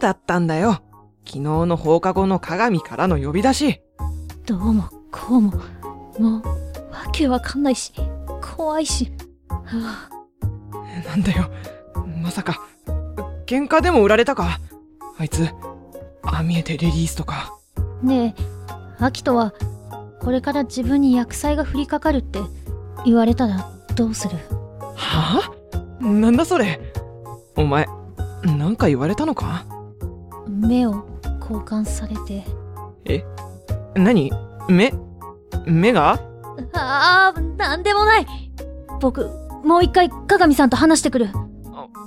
だったんだよ。昨日の放課後の鏡からの呼び出し。どうもこうももうわけわかんないし怖いしはあなんだよ。まさか、喧嘩でも売られたか？あいつ、ああ見えてレディースとか。ねえアキトはこれから自分に薬剤が降りかかるって言われたらどうする？はあ？なんだそれ？お前、なんか言われたのか？目を交換されて。何？目？目が？ああなんでもない。僕もう一回鏡さんと話してくる。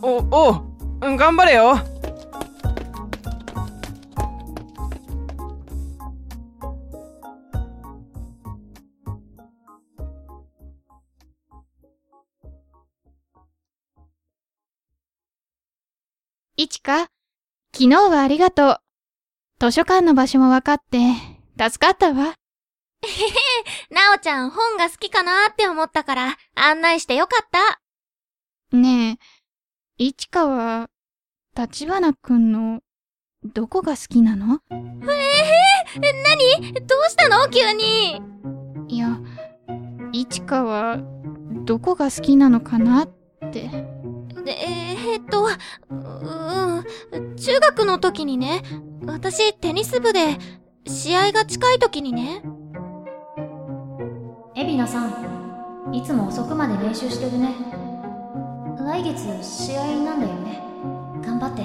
お、おう、うん頑張れよ。いちか、昨日はありがとう。図書館の場所も分かって、助かったわ。なおちゃん本が好きかなって思ったから案内してよかった。ねえ、いちかは、立花くんの、どこが好きなの？え、何？どうしたの？急に。いや、いちかは、どこが好きなのかなって。でえー、っと、ううん、中学の時にね、私テニス部で試合が近い時にね、海老名さんいつも遅くまで練習してるね。来月試合なんだよね。頑張って。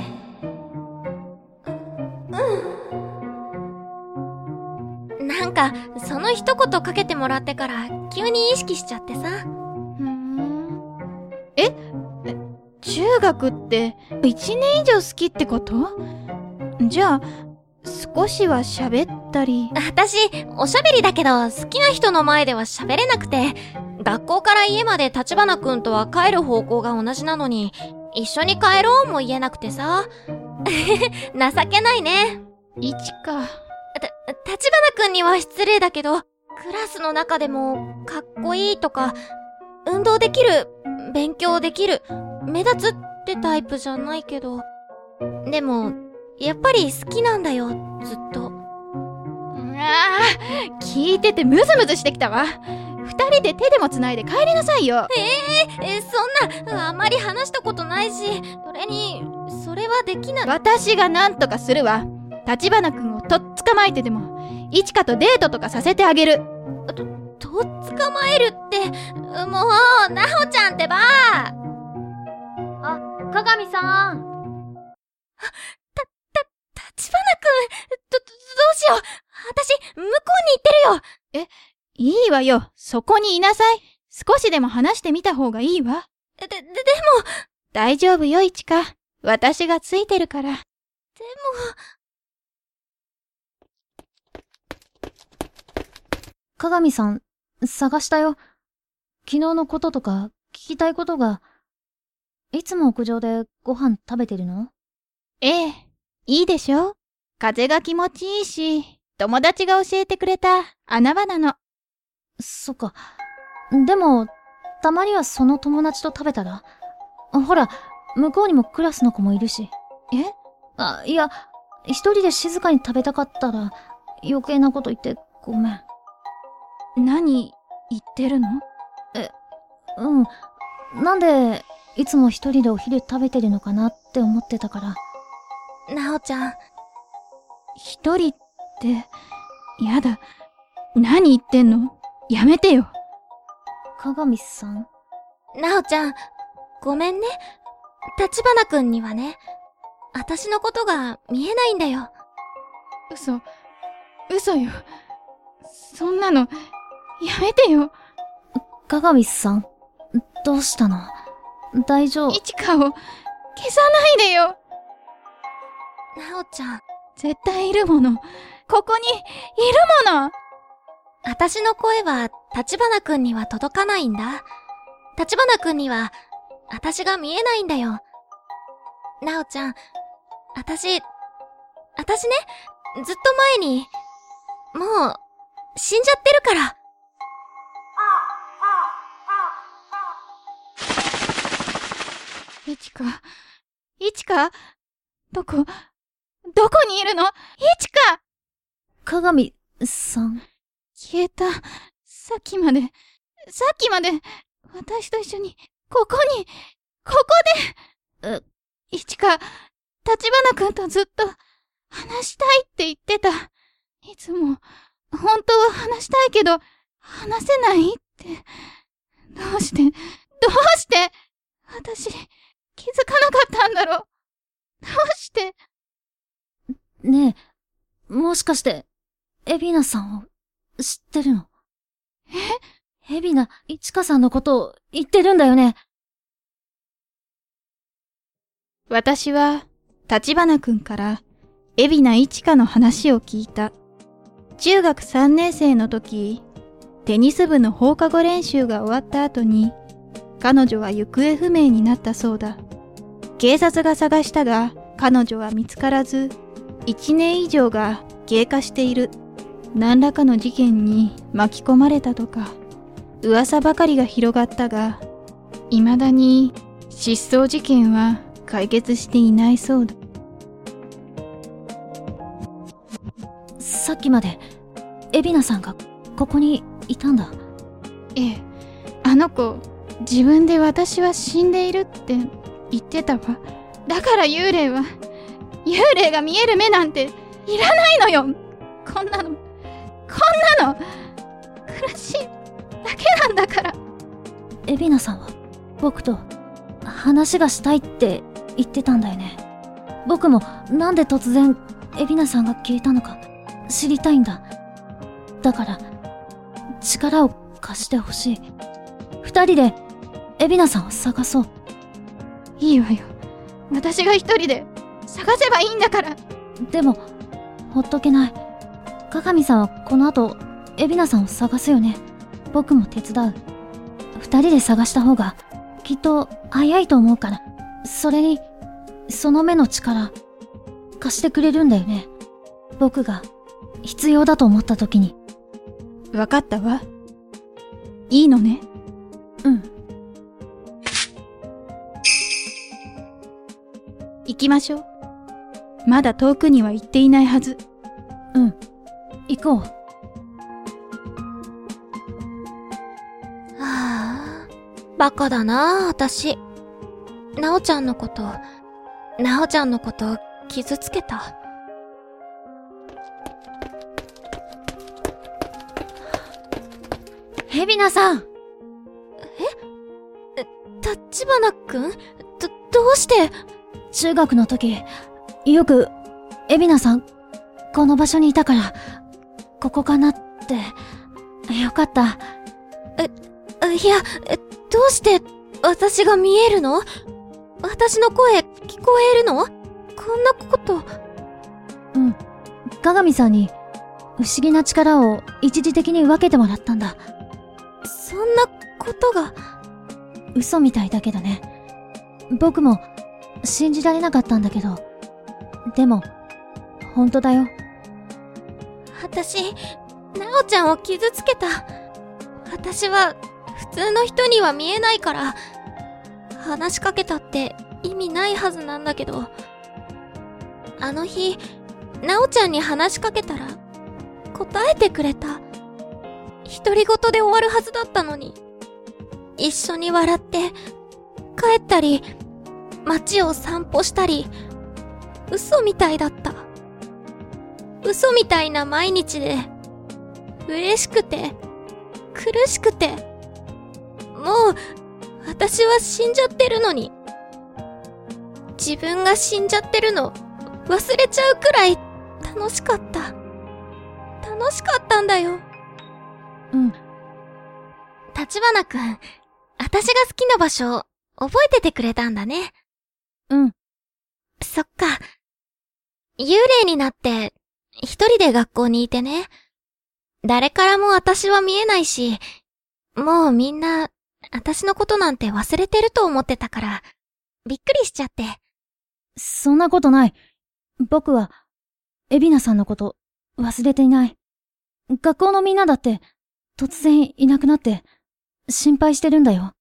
なんかその一言かけてもらってから急に意識しちゃってさ。ふーん。ええ？中学って一年以上好きってこと？じゃあ少しは喋ったり私、おしゃべりだけど好きな人の前では喋れなくて、学校から家まで立花くんとは帰る方向が同じなのに、一緒に帰ろうも言えなくてさ。情けないね。いちかた、立花くんには失礼だけど、クラスの中でも、かっこいいとか、運動できる、勉強できる、目立つってタイプじゃないけど。でも、やっぱり好きなんだよ、ずっと。ああ聞いててムズムズしてきたわ二人で手でもつないで帰りなさいよえ、そんな、あまり話したことないし、それに、それはできない。私が何とかするわ立花くんをとっ捕まえてでもいちかとデートとかさせてあげるとっ捕まえるって、もう、なおちゃんってばあ鏡さん。立花くん、ど、どうしよう。私、向こうに行ってるよ。いいわよ。そこにいなさい。少しでも話してみた方がいいわ。で、で、でも、大丈夫よいちか。私がついてるから。でも、鏡さん探したよ。昨日のこととか聞きたいことがいつも屋上でご飯食べてるの？ええいいでしょ風が気持ちいいし友達が教えてくれた穴場なのそっか。でも、たまにはその友達と食べたら？ほら、向こうにもクラスの子もいるし。え？あ、いや、一人で静かに食べたかったら、余計なこと言ってごめん。何言ってるの？うん。なんで、いつも一人でお昼食べてるのかなって思ってたから。なおちゃん、一人ってやだ。何言ってんの？やめてよ。鏡さん？なおちゃん、ごめんね。立花くんにはね、私のことが見えないんだよ。嘘。嘘よ。そんなのやめてよ。鏡さんどうしたの？大丈夫いちかを消さないでよなおちゃん、絶対いるものここにいるもの私の声は立花くんには届かないんだ。立花くんには、私が見えないんだよ。なおちゃん、私、私ね、ずっと前に、もう、死んじゃってるから。いちかいちかどこどこにいるの？いちか！鏡さん。消えた。さっきまで、さっきまで、私と一緒に、ここに、ここで！え？いちか、立花くんとずっと、話したいって言ってた。いつも、本当は話したいけど、話せないって。どうして、どうして、私、気づかなかったんだろう。どうして、ねえ、もしかして、エビナさんを知ってるの？え？エビナ、いちかさんのことを言ってるんだよね？私は、立花くんから、海老名一花の話を聞いた。中学3年生の時、テニス部の放課後練習が終わった後に、彼女は行方不明になったそうだ。警察が探したが、彼女は見つからず、1年以上が経過している。何らかの事件に巻き込まれたとか、噂ばかりが広がったが、未だに失踪事件は解決していないそうだ。さっきまで、エビナさんがここにいたんだ。ええ、あの子、自分で私は死んでいるって言ってたわ。だから幽霊は、幽霊が見える目なんていらないのよこんなの、こんなの、苦しいだけなんだから。エビナさんは、僕と、話がしたいって言ってたんだよね。僕も、なんで突然、エビナさんが消えたのか、知りたいんだ。だから、力を貸してほしい。二人で、エビナさんを探そう。いいわよ。私が一人で探せばいいんだから。でも、ほっとけない。鏡さんはこの後、エビナさんを探すよね。僕も手伝う。二人で探した方が、きっと早いと思うから。それに、その目の力、貸してくれるんだよね。僕が、必要だと思った時に。わかったわ。いいのね？うん。きましょう。まだ遠くには行っていないはず。うん。行こう。はあ、バカだなあ、私。なおちゃんのこと、なおちゃんのこと、傷つけた。ヘビナさん立花くん？ど、どうして？中学の時、よく、エビナさん、この場所にいたから、ここかなって、よかった。あいや、どうして、私が見えるの？私の声、聞こえるの？こんなこと、うん。鏡さんに、不思議な力を一時的に分けてもらったんだ。そんなことが、嘘みたいだけどね。僕も、信じられなかったんだけど。でも、本当だよ。私、なおちゃんを傷つけた。私は、普通の人には見えないから、話しかけたって意味ないはずなんだけど、あの日、なおちゃんに話しかけたら、答えてくれた。独り言で終わるはずだったのに、一緒に笑って、帰ったり、街を散歩したり、嘘みたいだった。嘘みたいな毎日で、嬉しくて、苦しくて、もう、私は死んじゃってるのに。自分が死んじゃってるの、忘れちゃうくらい、楽しかった。楽しかったんだよ。うん。立花くん、私が好きな場所、覚えててくれたんだね。うん。そっか。幽霊になって、一人で学校にいてね。誰からも私は見えないし、もうみんな、私のことなんて忘れてると思ってたから、びっくりしちゃって。そんなことない。僕は、エビナさんのこと、忘れていない。学校のみんなだって、突然いなくなって、心配してるんだよ。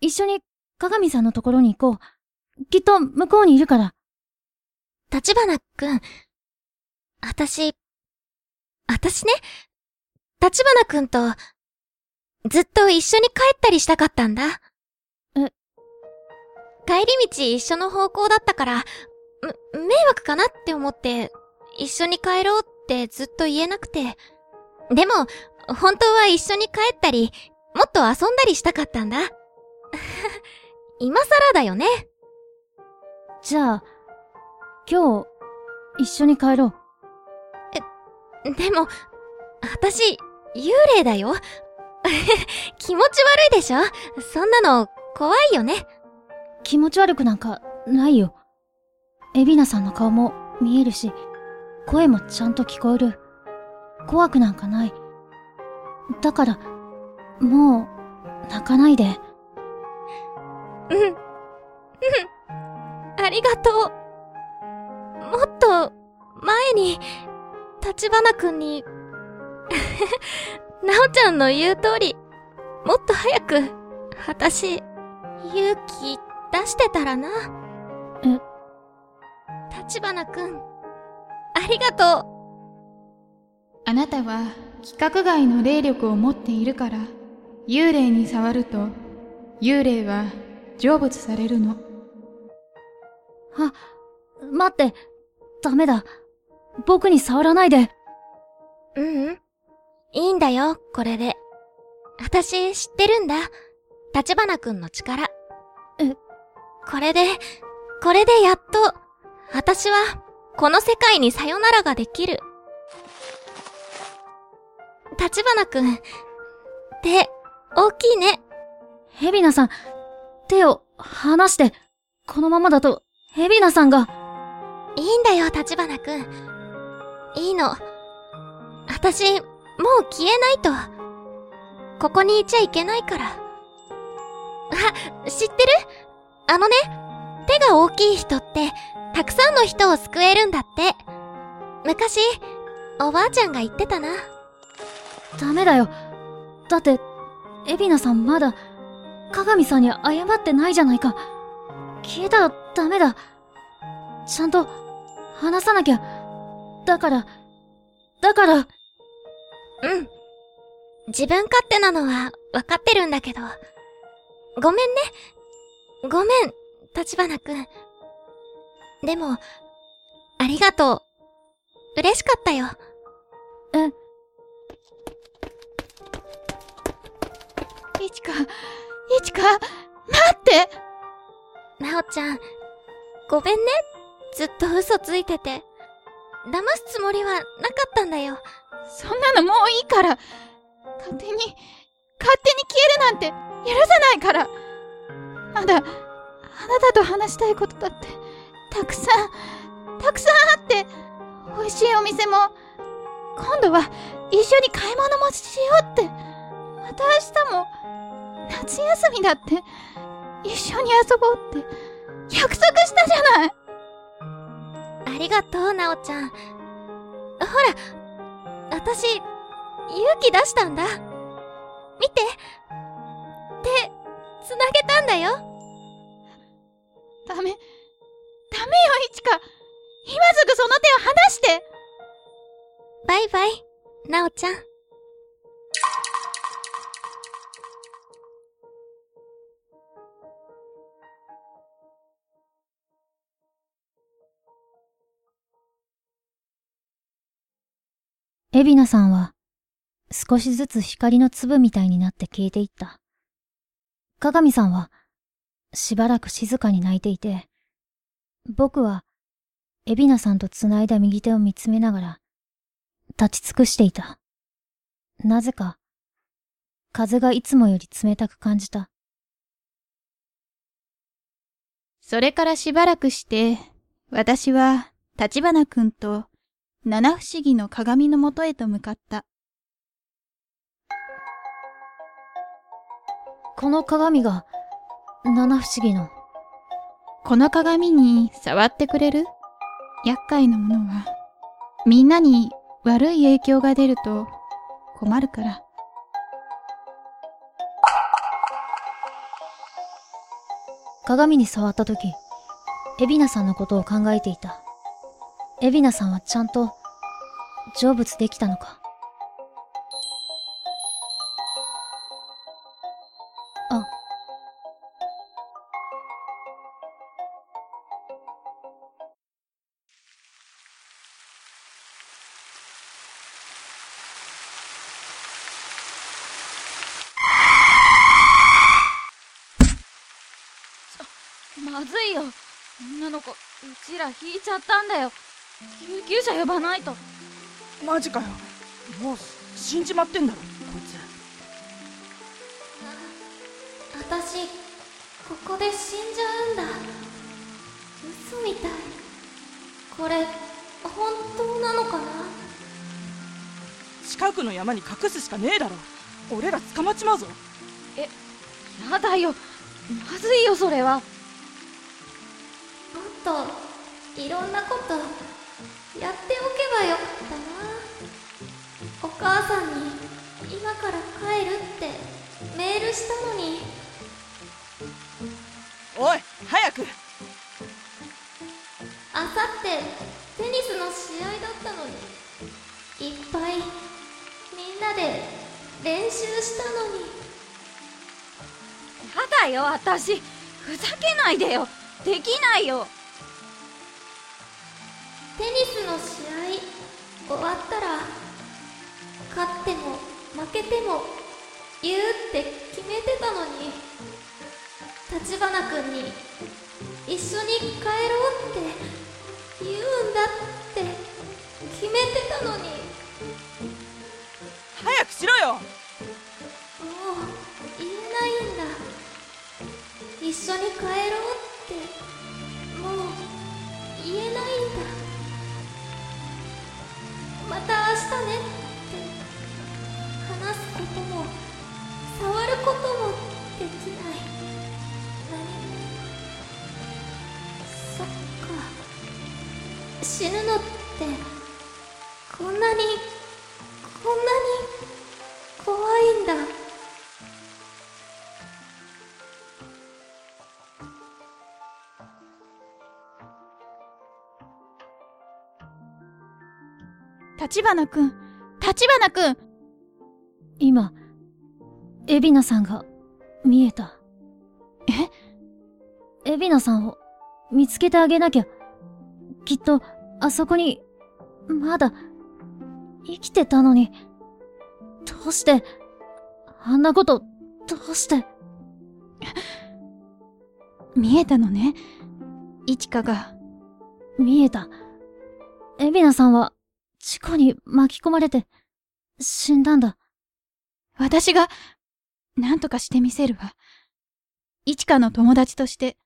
一緒に、鏡さんのところに行こう。きっと、向こうにいるから。立花くん。あたし、あたしね、立花くんと、ずっと一緒に帰ったりしたかったんだ。え？帰り道一緒の方向だったから、迷惑かなって思って、一緒に帰ろうってずっと言えなくて。でも、本当は一緒に帰ったり、もっと遊んだりしたかったんだ。今更だよね。じゃあ、今日、一緒に帰ろう。え、でも、私、幽霊だよ。気持ち悪いでしょ？そんなの、怖いよね。気持ち悪くなんか、ないよ。エビナさんの顔も見えるし、声もちゃんと聞こえる。怖くなんかない。だから、もう、泣かないで。うん。うん。ありがとう。もっと、前に、立花くんに、なおちゃんの言う通り、もっと早く、私、勇気出してたらな。え？立花くん、ありがとう。あなたは規格外の霊力を持っているから、幽霊に触ると、幽霊は成仏されるの。あ、待って、ダメだ。僕に触らないで。ううん。いいんだよ、これで。私知ってるんだ。立花くんの力。え、これで、これでやっと、私は、この世界にさよならができる。立花くん、手、大きいね。ヘビナさん、手を離して、このままだと、ヘビナさんが。いいんだよ、立花くん。いいの。私、もう消えないと。ここにいちゃいけないから。あ、知ってる？あのね、手が大きい人って、たくさんの人を救えるんだって。昔、おばあちゃんが言ってたな。ダメだよ。だって、エビナさんまだ、鏡さんに謝ってないじゃないか。消えたらダメだ。ちゃんと、話さなきゃ。だから、だから。うん。自分勝手なのは分かってるんだけど。ごめんね。ごめん、立花くん。でも、ありがとう。嬉しかったよ。え？いちか、いちか、待ってなおちゃん、ごめんね。ずっと嘘ついてて。騙すつもりはなかったんだよ。そんなのもういいから。勝手に、勝手に消えるなんて許さないから。まだ、あなたと話したいことだって、たくさん、たくさんあって、美味しいお店も、今度は一緒に買い物もしようって。また明日も、夏休みだって、一緒に遊ぼうって、約束したじゃないありがとう、なおちゃん。ほら、私、勇気出したんだ。見て。手、繋げたんだよ。ダメ、ダメよ、いちか。今すぐその手を離してバイバイ、なおちゃん。エビナさんは、少しずつ光の粒みたいになって消えていった。鏡さんは、しばらく静かに泣いていて、僕は、エビナさんと繋いだ右手を見つめながら、立ち尽くしていた。なぜか、風がいつもより冷たく感じた。それからしばらくして、私は、立花くんと七不思議の鏡のもとへと向かった。この鏡が、七不思議の。この鏡に触ってくれる？厄介なものは、みんなに悪い影響が出ると困るから。鏡に触った時、エビナさんのことを考えていた。海老名さんはちゃんと成仏できたのか？あ。まずいよ。女の子うちら引いちゃったんだよ。救急車呼ばないと。マジかよ。もう死んじまってんだろこいつ。私ここで死んじゃうんだ。嘘みたい。これ本当なのかな？近くの山に隠すしかねえだろ。俺ら捕まっちまうぞ。やだよ。まずいよそれは。もっといろんなことやっておけばよかったな。お母さんに今から帰るってメールしたのに。おい早く。あさってテニスの試合だったのに。いっぱいみんなで練習したのに。やだよ私。ふざけないでよ。できないよテニスの試合終わったら勝っても負けても言うって決めてたのに立花君に一緒に帰ろうって言うんだって決めてたのに。早くしろよ。もう言えないんだ。一緒に帰ろうってた明日ね。って話すことも触ることもできない。何？もそっか。死ぬのってこんなにこんなに怖いんだ。立花くん立花くん今、海老名さんが見えた。え？海老名さんを見つけてあげなきゃ。きっと、あそこに、まだ、生きてたのに。どうして、あんなこと、どうして？見えたのねいちかが見えた。海老名さんは、事故に巻き込まれて、死んだんだ。私が何とかしてみせるわいちかの友達として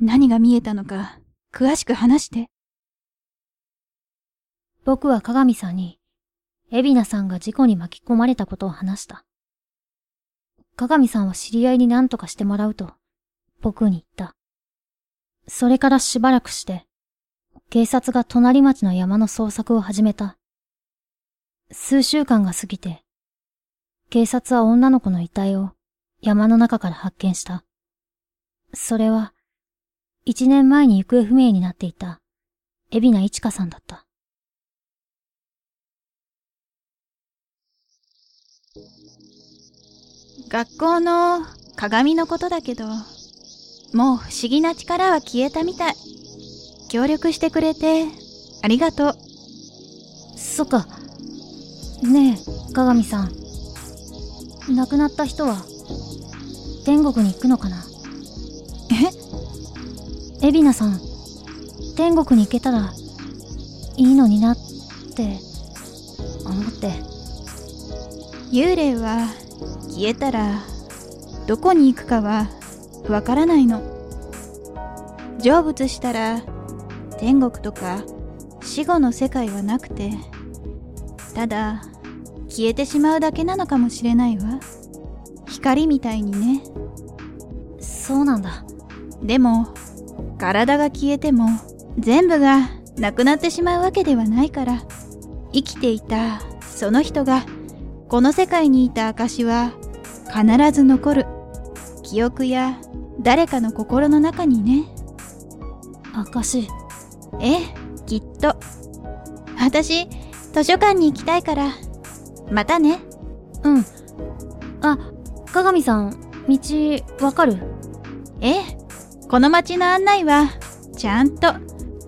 何が見えたのか詳しく話して僕は鏡さんに、海老名さんが事故に巻き込まれたことを話した。鏡さんは知り合いに何とかしてもらうと、僕に言った。それからしばらくして、警察が隣町の山の捜索を始めた。数週間が過ぎて、警察は女の子の遺体を山の中から発見した。それは、一年前に行方不明になっていた、海老名一花さんだった。学校の鏡のことだけどもう不思議な力は消えたみたい協力してくれてありがとうそっか。ねえ、鏡さん。亡くなった人は、天国に行くのかな？え？海老名さん、天国に行けたら、いいのになって、思って。幽霊は消えたらどこに行くかはわからないの成仏したら天国とか死後の世界はなくてただ消えてしまうだけなのかもしれないわ光みたいにねそうなんだ。でも体が消えても全部がなくなってしまうわけではないから生きていたその人がこの世界にいた証は必ず残る記憶や誰かの心の中にね証。ええきっと。私、図書館に行きたいから、またね。うん。あ、鏡さん、道、わかる？ええ、この街の案内は、ちゃんと、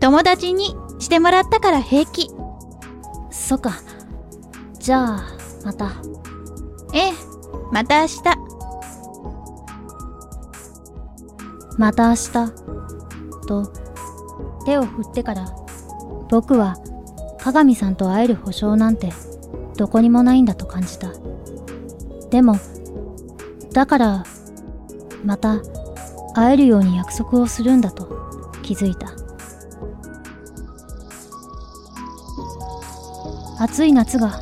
友達にしてもらったから平気。そっか。じゃあ、また。ええ、また明日。また明日？と、手を振ってから、僕は、鏡さんと会える保証なんて、どこにもないんだと感じた。でも、だから、また、会えるように約束をするんだと気づいた。暑い夏が、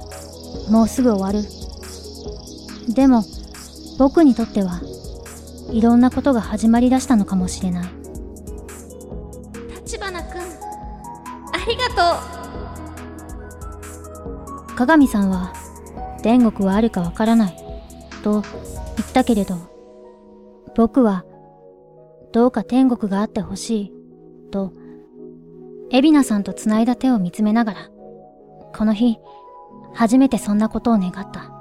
もうすぐ終わる。でも、僕にとっては、いろんなことが始まりだしたのかもしれない。りがとう。鏡さんは、天国はあるかわからない、と言ったけれど、僕は、どうか天国があってほしい、と、海老名さんと繋いだ手を見つめながら、この日、初めてそんなことを願った。